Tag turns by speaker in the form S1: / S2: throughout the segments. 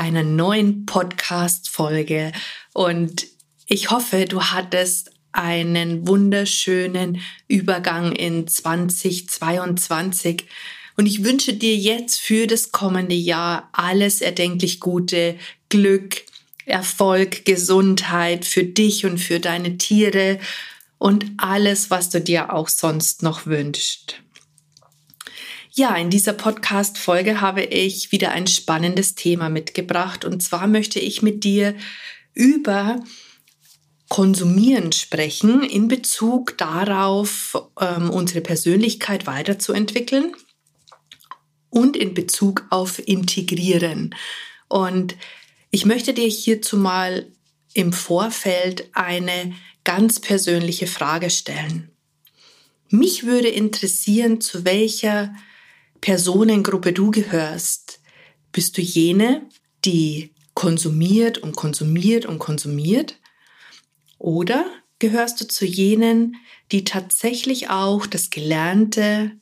S1: einer neuen Podcast-Folge und ich hoffe, du hattest einen wunderschönen Übergang in 2022 und ich wünsche dir jetzt für das kommende Jahr alles erdenklich Gute, Glück, Erfolg, Gesundheit für dich und für deine Tiere und alles, was du dir auch sonst noch wünschst. Ja, in dieser Podcast-Folge habe ich wieder ein spannendes Thema mitgebracht. Und zwar möchte ich mit dir über Konsumieren sprechen in Bezug darauf, ähm, unsere Persönlichkeit weiterzuentwickeln und in Bezug auf Integrieren. Und ich möchte dir hierzu mal im Vorfeld eine ganz persönliche Frage stellen. Mich würde interessieren, zu welcher Personengruppe du gehörst. Bist du jene, die konsumiert und konsumiert und konsumiert? Oder gehörst du zu jenen, die tatsächlich auch das Gelernte,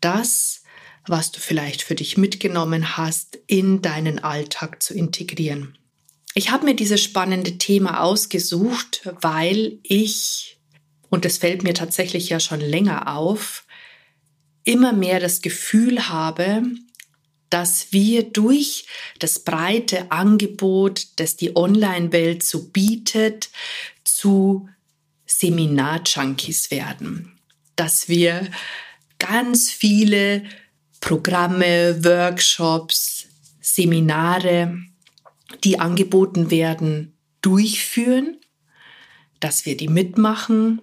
S1: das, was du vielleicht für dich mitgenommen hast, in deinen Alltag zu integrieren? Ich habe mir dieses spannende Thema ausgesucht, weil ich, und das fällt mir tatsächlich ja schon länger auf, immer mehr das Gefühl habe, dass wir durch das breite Angebot, das die Online-Welt so bietet, zu Seminar-Junkies werden. Dass wir ganz viele Programme, Workshops, Seminare, die angeboten werden, durchführen, dass wir die mitmachen,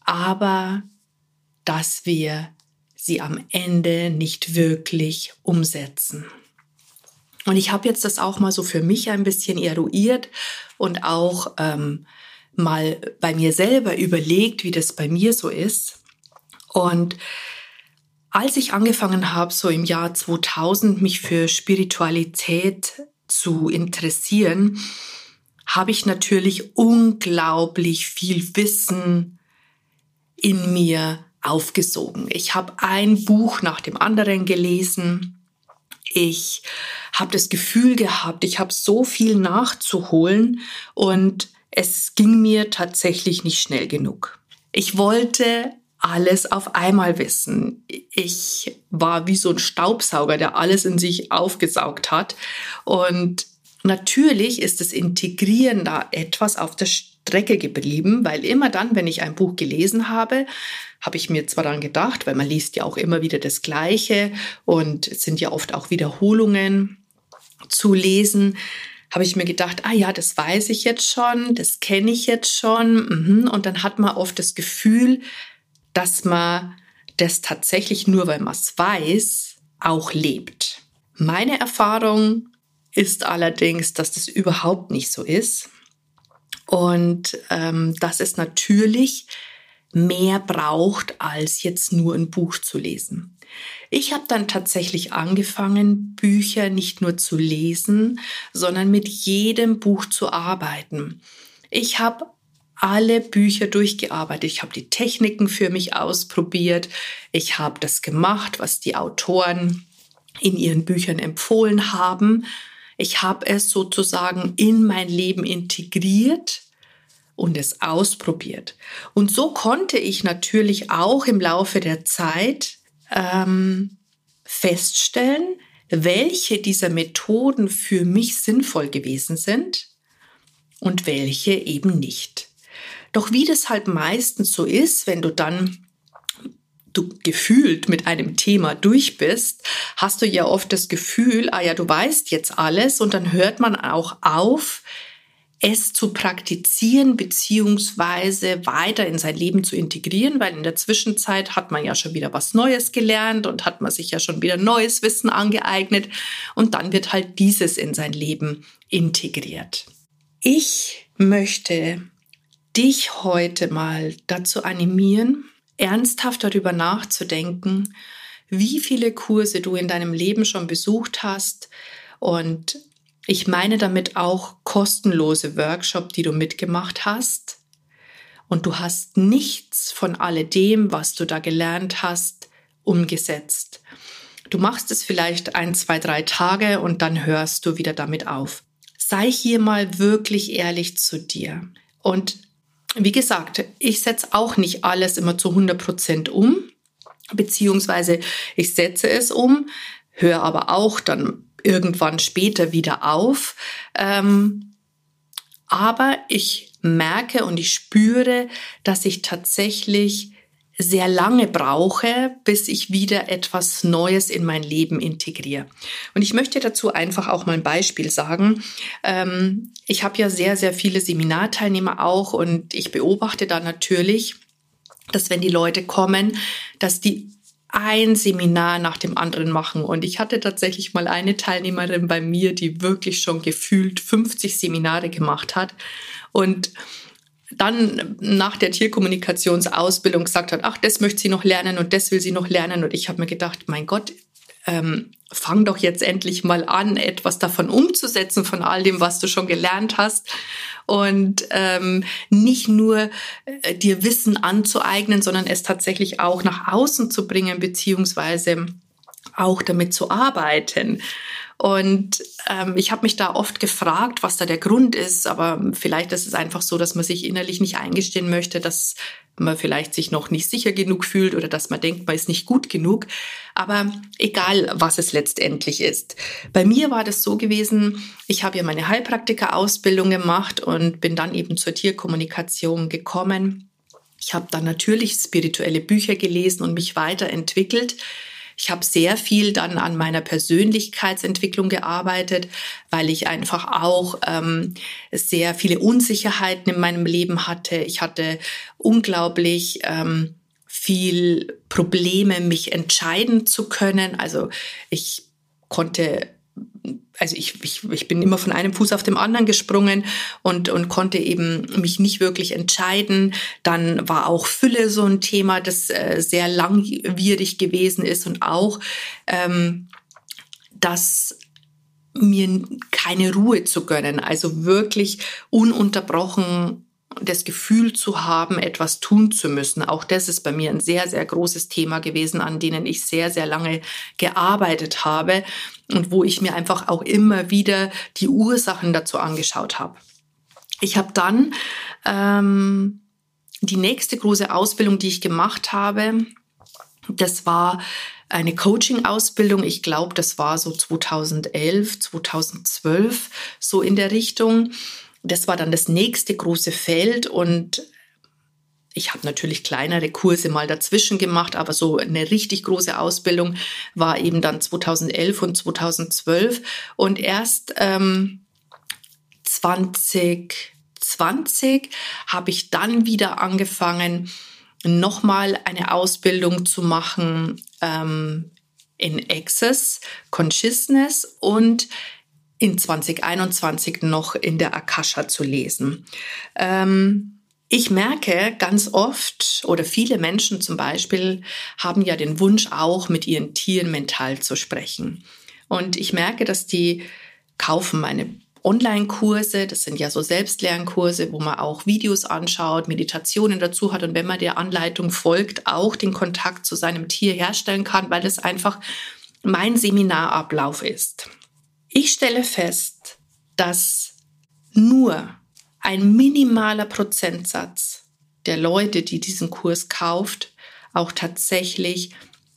S1: aber dass wir sie am Ende nicht wirklich umsetzen. Und ich habe jetzt das auch mal so für mich ein bisschen eruiert und auch ähm, mal bei mir selber überlegt, wie das bei mir so ist. Und als ich angefangen habe, so im Jahr 2000 mich für Spiritualität zu interessieren, habe ich natürlich unglaublich viel Wissen in mir aufgesogen. Ich habe ein Buch nach dem anderen gelesen. Ich habe das Gefühl gehabt, ich habe so viel nachzuholen und es ging mir tatsächlich nicht schnell genug. Ich wollte alles auf einmal wissen. Ich war wie so ein Staubsauger, der alles in sich aufgesaugt hat. Und natürlich ist das Integrieren da etwas auf der Strecke geblieben, weil immer dann, wenn ich ein Buch gelesen habe, habe ich mir zwar dann gedacht, weil man liest ja auch immer wieder das Gleiche und es sind ja oft auch Wiederholungen zu lesen, habe ich mir gedacht, ah ja, das weiß ich jetzt schon, das kenne ich jetzt schon. Mhm. Und dann hat man oft das Gefühl, dass man das tatsächlich nur, weil man es weiß, auch lebt. Meine Erfahrung ist allerdings, dass das überhaupt nicht so ist. Und ähm, dass es natürlich mehr braucht, als jetzt nur ein Buch zu lesen. Ich habe dann tatsächlich angefangen, Bücher nicht nur zu lesen, sondern mit jedem Buch zu arbeiten. Ich habe alle Bücher durchgearbeitet. Ich habe die Techniken für mich ausprobiert. Ich habe das gemacht, was die Autoren in ihren Büchern empfohlen haben. Ich habe es sozusagen in mein Leben integriert und es ausprobiert. Und so konnte ich natürlich auch im Laufe der Zeit ähm, feststellen, welche dieser Methoden für mich sinnvoll gewesen sind und welche eben nicht. Doch wie das halt meistens so ist, wenn du dann du gefühlt mit einem Thema durch bist, hast du ja oft das Gefühl, ah ja, du weißt jetzt alles und dann hört man auch auf, es zu praktizieren beziehungsweise weiter in sein Leben zu integrieren, weil in der Zwischenzeit hat man ja schon wieder was Neues gelernt und hat man sich ja schon wieder neues Wissen angeeignet und dann wird halt dieses in sein Leben integriert. Ich möchte dich heute mal dazu animieren, ernsthaft darüber nachzudenken, wie viele Kurse du in deinem Leben schon besucht hast und ich meine damit auch kostenlose Workshop, die du mitgemacht hast. Und du hast nichts von alledem, was du da gelernt hast, umgesetzt. Du machst es vielleicht ein, zwei, drei Tage und dann hörst du wieder damit auf. Sei hier mal wirklich ehrlich zu dir. Und wie gesagt, ich setze auch nicht alles immer zu 100 Prozent um, beziehungsweise ich setze es um, höre aber auch dann irgendwann später wieder auf. Ähm, aber ich merke und ich spüre, dass ich tatsächlich sehr lange brauche, bis ich wieder etwas Neues in mein Leben integriere. Und ich möchte dazu einfach auch mal ein Beispiel sagen. Ähm, ich habe ja sehr, sehr viele Seminarteilnehmer auch und ich beobachte da natürlich, dass wenn die Leute kommen, dass die ein Seminar nach dem anderen machen. Und ich hatte tatsächlich mal eine Teilnehmerin bei mir, die wirklich schon gefühlt 50 Seminare gemacht hat und dann nach der Tierkommunikationsausbildung gesagt hat, ach, das möchte sie noch lernen und das will sie noch lernen. Und ich habe mir gedacht, mein Gott, ähm, fang doch jetzt endlich mal an, etwas davon umzusetzen, von all dem, was du schon gelernt hast. Und ähm, nicht nur äh, dir Wissen anzueignen, sondern es tatsächlich auch nach außen zu bringen, beziehungsweise auch damit zu arbeiten. Und ähm, ich habe mich da oft gefragt, was da der Grund ist, aber vielleicht ist es einfach so, dass man sich innerlich nicht eingestehen möchte, dass man vielleicht sich noch nicht sicher genug fühlt oder dass man denkt, man ist nicht gut genug. Aber egal, was es letztendlich ist. Bei mir war das so gewesen, ich habe ja meine Heilpraktiker-Ausbildung gemacht und bin dann eben zur Tierkommunikation gekommen. Ich habe dann natürlich spirituelle Bücher gelesen und mich weiterentwickelt. Ich habe sehr viel dann an meiner Persönlichkeitsentwicklung gearbeitet, weil ich einfach auch ähm, sehr viele Unsicherheiten in meinem Leben hatte. Ich hatte unglaublich ähm, viel Probleme, mich entscheiden zu können. Also ich konnte also ich, ich, ich bin immer von einem Fuß auf dem anderen gesprungen und, und konnte eben mich nicht wirklich entscheiden. Dann war auch Fülle so ein Thema, das äh, sehr langwierig gewesen ist und auch, ähm, dass mir keine Ruhe zu gönnen, also wirklich ununterbrochen das Gefühl zu haben, etwas tun zu müssen. Auch das ist bei mir ein sehr, sehr großes Thema gewesen, an denen ich sehr, sehr lange gearbeitet habe und wo ich mir einfach auch immer wieder die Ursachen dazu angeschaut habe. Ich habe dann ähm, die nächste große Ausbildung, die ich gemacht habe, das war eine Coaching-Ausbildung. Ich glaube, das war so 2011, 2012, so in der Richtung das war dann das nächste große Feld und ich habe natürlich kleinere Kurse mal dazwischen gemacht, aber so eine richtig große Ausbildung war eben dann 2011 und 2012 und erst ähm, 2020 habe ich dann wieder angefangen, nochmal eine Ausbildung zu machen ähm, in Access Consciousness und in 2021 noch in der Akasha zu lesen. Ähm, ich merke ganz oft oder viele Menschen zum Beispiel haben ja den Wunsch auch mit ihren Tieren mental zu sprechen. Und ich merke, dass die kaufen meine Online-Kurse, das sind ja so Selbstlernkurse, wo man auch Videos anschaut, Meditationen dazu hat und wenn man der Anleitung folgt, auch den Kontakt zu seinem Tier herstellen kann, weil es einfach mein Seminarablauf ist. Ich stelle fest, dass nur ein minimaler Prozentsatz der Leute, die diesen Kurs kauft, auch tatsächlich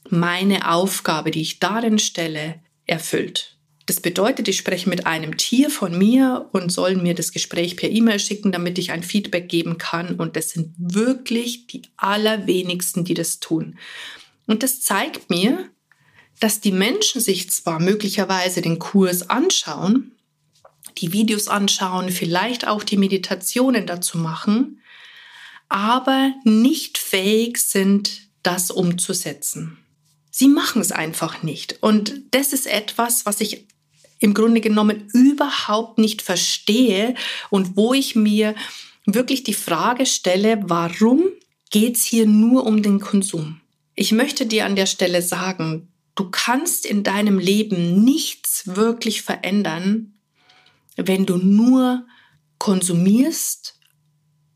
S1: meine Aufgabe, die ich darin stelle, erfüllt. Das bedeutet, ich spreche mit einem Tier von mir und soll mir das Gespräch per E-Mail schicken, damit ich ein Feedback geben kann. Und das sind wirklich die allerwenigsten, die das tun. Und das zeigt mir, dass die Menschen sich zwar möglicherweise den Kurs anschauen, die Videos anschauen, vielleicht auch die Meditationen dazu machen, aber nicht fähig sind, das umzusetzen. Sie machen es einfach nicht. Und das ist etwas, was ich im Grunde genommen überhaupt nicht verstehe und wo ich mir wirklich die Frage stelle, warum geht es hier nur um den Konsum? Ich möchte dir an der Stelle sagen, du kannst in deinem Leben nichts wirklich verändern, wenn du nur konsumierst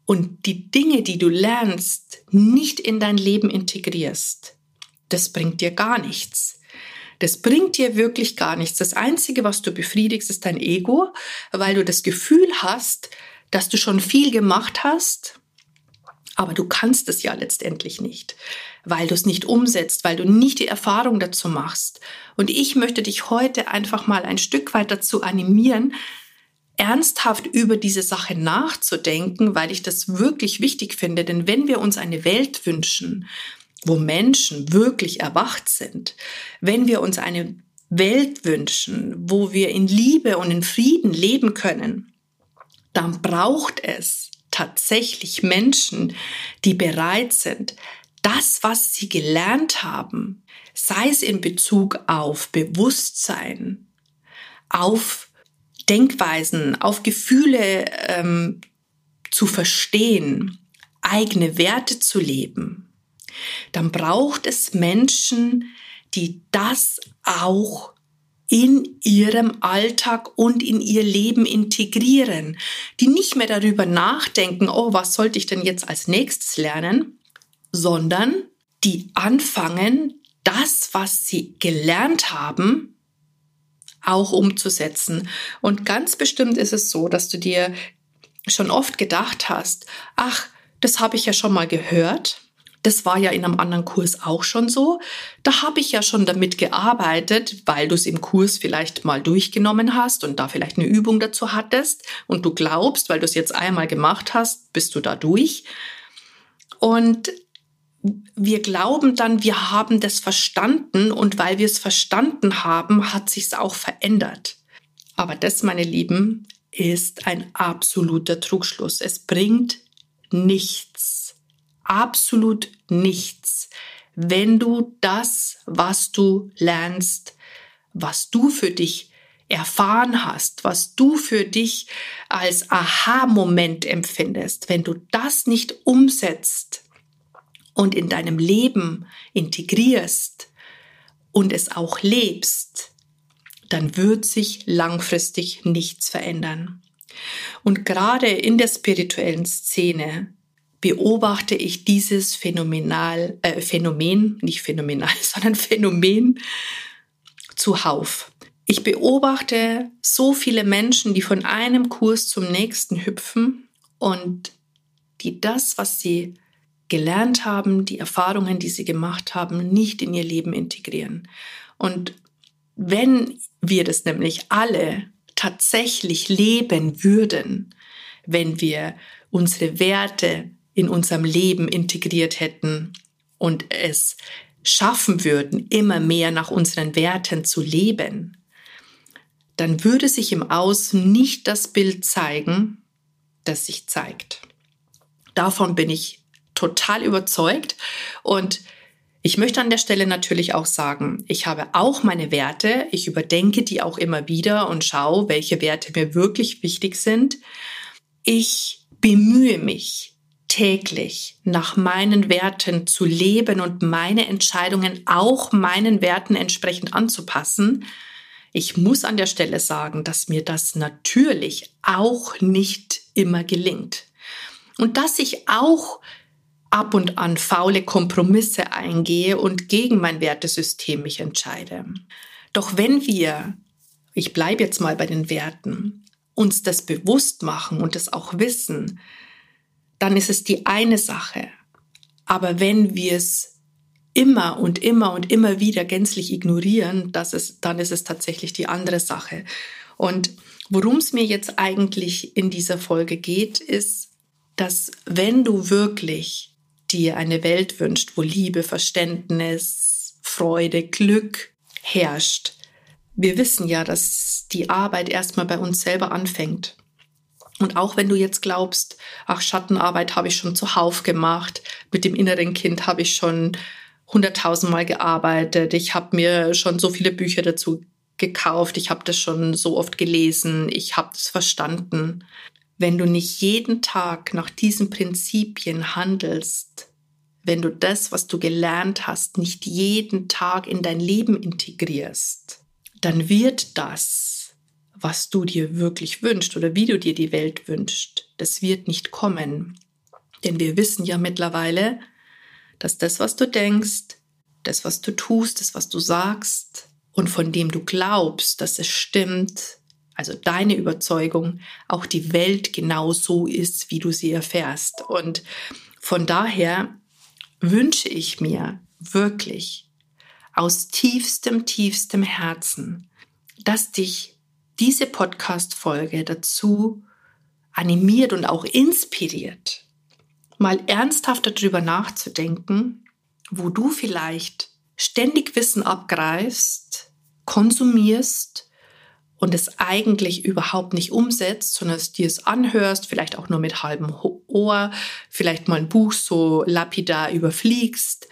S1: und die Dinge, die du lernst, nicht in dein Leben integrierst. Das bringt dir gar nichts. Das bringt dir wirklich gar nichts. Das Einzige, was du befriedigst, ist dein Ego, weil du das Gefühl hast, dass du schon viel gemacht hast, aber du kannst es ja letztendlich nicht, weil du es nicht umsetzt, weil du nicht die Erfahrung dazu machst. Und ich möchte dich heute einfach mal ein Stück weit dazu animieren, ernsthaft über diese Sache nachzudenken, weil ich das wirklich wichtig finde. Denn wenn wir uns eine Welt wünschen, wo Menschen wirklich erwacht sind, wenn wir uns eine Welt wünschen, wo wir in Liebe und in Frieden leben können, dann braucht es tatsächlich Menschen, die bereit sind, das, was sie gelernt haben, sei es in Bezug auf Bewusstsein, auf Denkweisen, auf Gefühle ähm, zu verstehen, eigene Werte zu leben, dann braucht es Menschen, die das auch in ihrem Alltag und in ihr Leben integrieren, die nicht mehr darüber nachdenken, oh, was sollte ich denn jetzt als nächstes lernen, sondern die anfangen, das, was sie gelernt haben, auch umzusetzen. Und ganz bestimmt ist es so, dass du dir schon oft gedacht hast, ach, das habe ich ja schon mal gehört, das war ja in einem anderen Kurs auch schon so. Da habe ich ja schon damit gearbeitet, weil du es im Kurs vielleicht mal durchgenommen hast und da vielleicht eine Übung dazu hattest und du glaubst, weil du es jetzt einmal gemacht hast, bist du da durch. Und wir glauben dann, wir haben das verstanden und weil wir es verstanden haben, hat sich es auch verändert. Aber das, meine Lieben, ist ein absoluter Trugschluss. Es bringt nichts absolut nichts, wenn du das, was du lernst, was du für dich erfahren hast, was du für dich als Aha-Moment empfindest, wenn du das nicht umsetzt und in deinem Leben integrierst und es auch lebst, dann wird sich langfristig nichts verändern. Und gerade in der spirituellen Szene beobachte ich dieses Phänomenal, äh, Phänomen, nicht phänomenal, sondern Phänomen zuhauf. Ich beobachte so viele Menschen, die von einem Kurs zum nächsten hüpfen und die das, was sie gelernt haben, die Erfahrungen, die sie gemacht haben, nicht in ihr Leben integrieren. Und wenn wir das nämlich alle tatsächlich leben würden, wenn wir unsere Werte in unserem Leben integriert hätten und es schaffen würden, immer mehr nach unseren Werten zu leben, dann würde sich im Außen nicht das Bild zeigen, das sich zeigt. Davon bin ich total überzeugt und ich möchte an der Stelle natürlich auch sagen, ich habe auch meine Werte, ich überdenke die auch immer wieder und schaue, welche Werte mir wirklich wichtig sind. Ich bemühe mich, täglich nach meinen Werten zu leben und meine Entscheidungen auch meinen Werten entsprechend anzupassen. Ich muss an der Stelle sagen, dass mir das natürlich auch nicht immer gelingt. Und dass ich auch ab und an faule Kompromisse eingehe und gegen mein Wertesystem mich entscheide. Doch wenn wir, ich bleibe jetzt mal bei den Werten, uns das bewusst machen und es auch wissen, dann ist es die eine Sache. Aber wenn wir es immer und immer und immer wieder gänzlich ignorieren, das ist, dann ist es tatsächlich die andere Sache. Und worum es mir jetzt eigentlich in dieser Folge geht, ist, dass wenn du wirklich dir eine Welt wünscht, wo Liebe, Verständnis, Freude, Glück herrscht, wir wissen ja, dass die Arbeit erstmal bei uns selber anfängt. Und auch wenn du jetzt glaubst, ach, Schattenarbeit habe ich schon zuhauf gemacht, mit dem inneren Kind habe ich schon hunderttausendmal gearbeitet, ich habe mir schon so viele Bücher dazu gekauft, ich habe das schon so oft gelesen, ich habe das verstanden. Wenn du nicht jeden Tag nach diesen Prinzipien handelst, wenn du das, was du gelernt hast, nicht jeden Tag in dein Leben integrierst, dann wird das, was du dir wirklich wünschst oder wie du dir die Welt wünschst, das wird nicht kommen. Denn wir wissen ja mittlerweile, dass das, was du denkst, das, was du tust, das, was du sagst und von dem du glaubst, dass es stimmt, also deine Überzeugung, auch die Welt genau so ist, wie du sie erfährst. Und von daher wünsche ich mir wirklich aus tiefstem, tiefstem Herzen, dass dich diese Podcast-Folge dazu animiert und auch inspiriert, mal ernsthaft darüber nachzudenken, wo du vielleicht ständig Wissen abgreifst, konsumierst und es eigentlich überhaupt nicht umsetzt, sondern es dir es anhörst, vielleicht auch nur mit halbem Ohr, vielleicht mal ein Buch so lapidar überfliegst,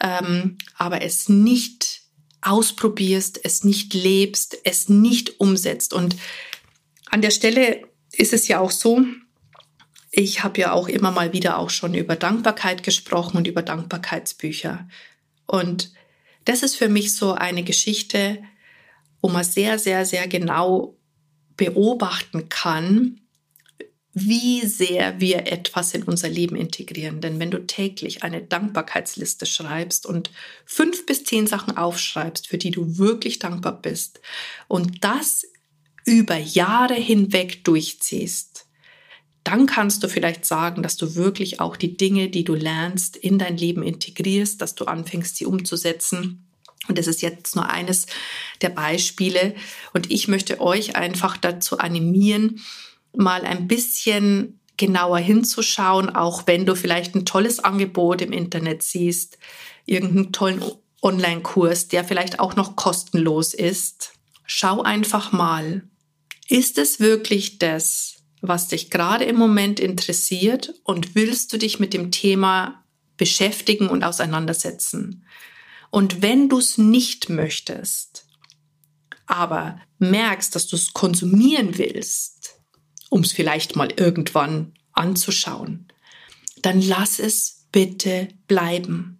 S1: ähm, aber es nicht ausprobierst, es nicht lebst, es nicht umsetzt. Und an der Stelle ist es ja auch so, ich habe ja auch immer mal wieder auch schon über Dankbarkeit gesprochen und über Dankbarkeitsbücher. Und das ist für mich so eine Geschichte, wo man sehr, sehr, sehr genau beobachten kann, wie sehr wir etwas in unser Leben integrieren. Denn wenn du täglich eine Dankbarkeitsliste schreibst und fünf bis zehn Sachen aufschreibst, für die du wirklich dankbar bist und das über Jahre hinweg durchziehst, dann kannst du vielleicht sagen, dass du wirklich auch die Dinge, die du lernst, in dein Leben integrierst, dass du anfängst, sie umzusetzen und das ist jetzt nur eines der Beispiele. Und ich möchte euch einfach dazu animieren, mal ein bisschen genauer hinzuschauen, auch wenn du vielleicht ein tolles Angebot im Internet siehst, irgendeinen tollen Online-Kurs, der vielleicht auch noch kostenlos ist. Schau einfach mal, ist es wirklich das, was dich gerade im Moment interessiert und willst du dich mit dem Thema beschäftigen und auseinandersetzen? Und wenn du es nicht möchtest, aber merkst, dass du es konsumieren willst, um es vielleicht mal irgendwann anzuschauen, dann lass es bitte bleiben.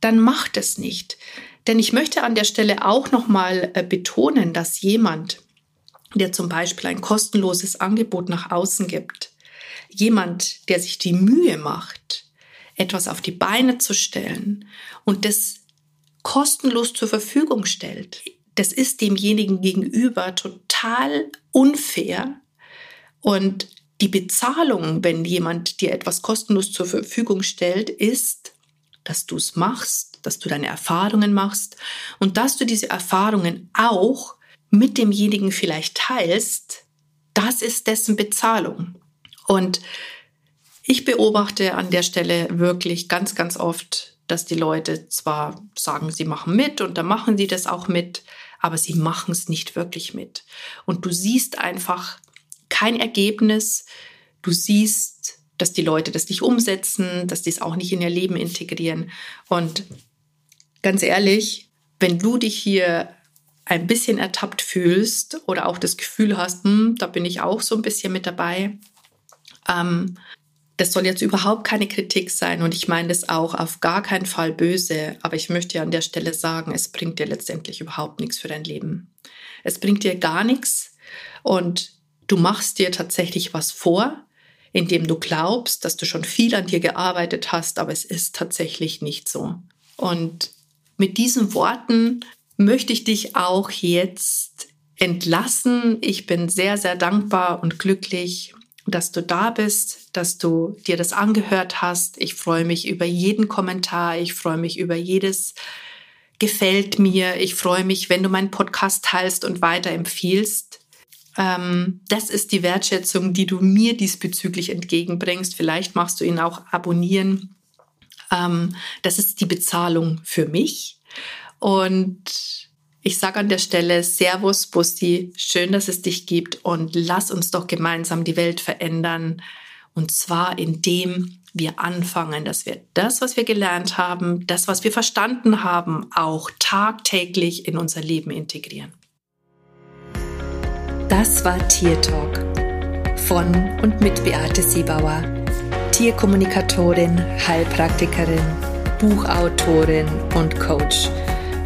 S1: Dann mach es nicht. Denn ich möchte an der Stelle auch nochmal äh, betonen, dass jemand, der zum Beispiel ein kostenloses Angebot nach außen gibt, jemand, der sich die Mühe macht, etwas auf die Beine zu stellen und das kostenlos zur Verfügung stellt. Das ist demjenigen gegenüber total unfair. Und die Bezahlung, wenn jemand dir etwas kostenlos zur Verfügung stellt, ist, dass du es machst, dass du deine Erfahrungen machst und dass du diese Erfahrungen auch mit demjenigen vielleicht teilst, das ist dessen Bezahlung. Und ich beobachte an der Stelle wirklich ganz, ganz oft dass die Leute zwar sagen, sie machen mit und dann machen sie das auch mit, aber sie machen es nicht wirklich mit. Und du siehst einfach kein Ergebnis. Du siehst, dass die Leute das nicht umsetzen, dass die es auch nicht in ihr Leben integrieren. Und ganz ehrlich, wenn du dich hier ein bisschen ertappt fühlst oder auch das Gefühl hast, hm, da bin ich auch so ein bisschen mit dabei, ähm, das soll jetzt überhaupt keine Kritik sein und ich meine das auch auf gar keinen Fall böse, aber ich möchte ja an der Stelle sagen, es bringt dir letztendlich überhaupt nichts für dein Leben. Es bringt dir gar nichts und du machst dir tatsächlich was vor, indem du glaubst, dass du schon viel an dir gearbeitet hast, aber es ist tatsächlich nicht so. Und mit diesen Worten möchte ich dich auch jetzt entlassen. Ich bin sehr, sehr dankbar und glücklich dass du da bist, dass du dir das angehört hast. Ich freue mich über jeden Kommentar. Ich freue mich über jedes gefällt mir. Ich freue mich, wenn du meinen Podcast teilst und weiterempfiehlst. Ähm, das ist die Wertschätzung, die du mir diesbezüglich entgegenbringst. Vielleicht machst du ihn auch abonnieren. Ähm, das ist die Bezahlung für mich. Und Ich sage an der Stelle Servus, Bussi, schön, dass es dich gibt und lass uns doch gemeinsam die Welt verändern. Und zwar indem wir anfangen, dass wir das, was wir gelernt haben, das, was wir verstanden haben, auch tagtäglich in unser Leben integrieren.
S2: Das war Tier Talk von und mit Beate Siebauer, Tierkommunikatorin, Heilpraktikerin, Buchautorin und Coach.